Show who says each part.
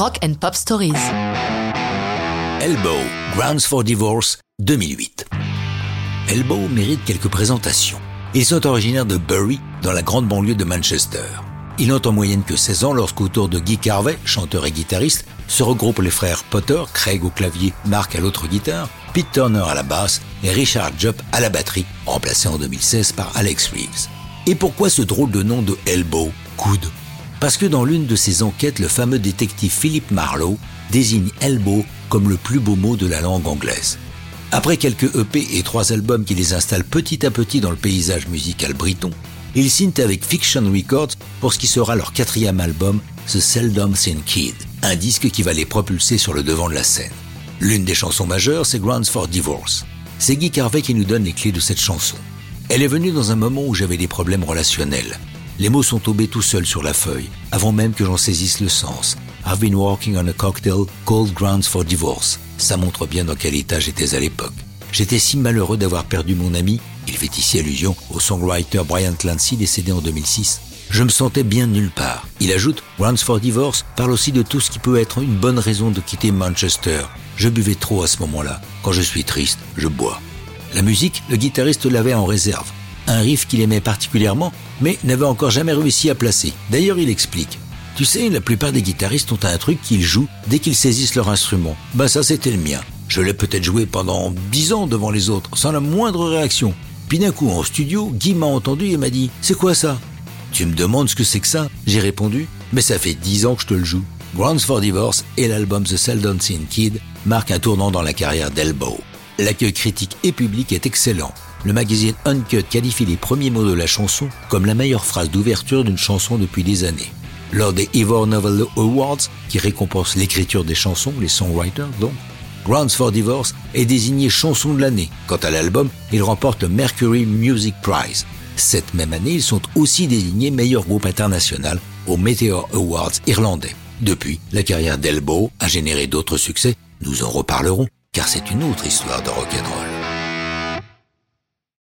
Speaker 1: Rock and Pop Stories.
Speaker 2: Elbow, Grounds for Divorce, 2008. Elbow mérite quelques présentations. Ils sont originaires de Bury, dans la grande banlieue de Manchester. Ils n'ont en moyenne que 16 ans lorsqu'autour de Guy Carvey, chanteur et guitariste, se regroupent les frères Potter, Craig au clavier, Mark à l'autre guitare, Pete Turner à la basse et Richard Jupp à la batterie, remplacé en 2016 par Alex Reeves. Et pourquoi ce drôle de nom de Elbow, coude Parce que dans l'une de ses enquêtes, le fameux détective Philip Marlowe désigne Elbow comme le plus beau mot de la langue anglaise. Après quelques EP et trois albums qui les installent petit à petit dans le paysage musical briton, ils signent avec Fiction Records pour ce qui sera leur quatrième album, The Seldom Seen Kid, un disque qui va les propulser sur le devant de la scène. L'une des chansons majeures, c'est Grounds for Divorce. C'est Guy Carvey qui nous donne les clés de cette chanson. Elle est venue dans un moment où j'avais des problèmes relationnels. Les mots sont tombés tout seuls sur la feuille, avant même que j'en saisisse le sens. I've been working on a cocktail called Grounds for Divorce. Ça montre bien dans quel état j'étais à l'époque. J'étais si malheureux d'avoir perdu mon ami, il fait ici allusion au songwriter Brian Clancy décédé en 2006. Je me sentais bien nulle part. Il ajoute, Grounds for Divorce parle aussi de tout ce qui peut être une bonne raison de quitter Manchester. Je buvais trop à ce moment-là. Quand je suis triste, je bois. La musique, le guitariste l'avait en réserve. Un riff qu'il aimait particulièrement, mais n'avait encore jamais réussi à placer. D'ailleurs, il explique. Tu sais, la plupart des guitaristes ont un truc qu'ils jouent dès qu'ils saisissent leur instrument. Bah ça c'était le mien. Je l'ai peut-être joué pendant dix ans devant les autres, sans la moindre réaction. Puis d'un coup en studio, Guy m'a entendu et m'a dit C'est quoi ça? Tu me demandes ce que c'est que ça? J'ai répondu Mais ça fait dix ans que je te le joue. Grounds for Divorce et l'album The Seldon Scene Kid marquent un tournant dans la carrière d'Elbow. L'accueil critique et public est excellent. Le magazine Uncut qualifie les premiers mots de la chanson comme la meilleure phrase d'ouverture d'une chanson depuis des années lors des Ivor Novel Awards, qui récompensent l'écriture des chansons, les songwriters donc. Grounds for Divorce est désigné chanson de l'année. Quant à l'album, il remporte le Mercury Music Prize. Cette même année, ils sont aussi désignés meilleur groupe international aux Meteor Awards irlandais. Depuis, la carrière d'Elbow a généré d'autres succès. Nous en reparlerons, car c'est une autre histoire de rock'n'roll.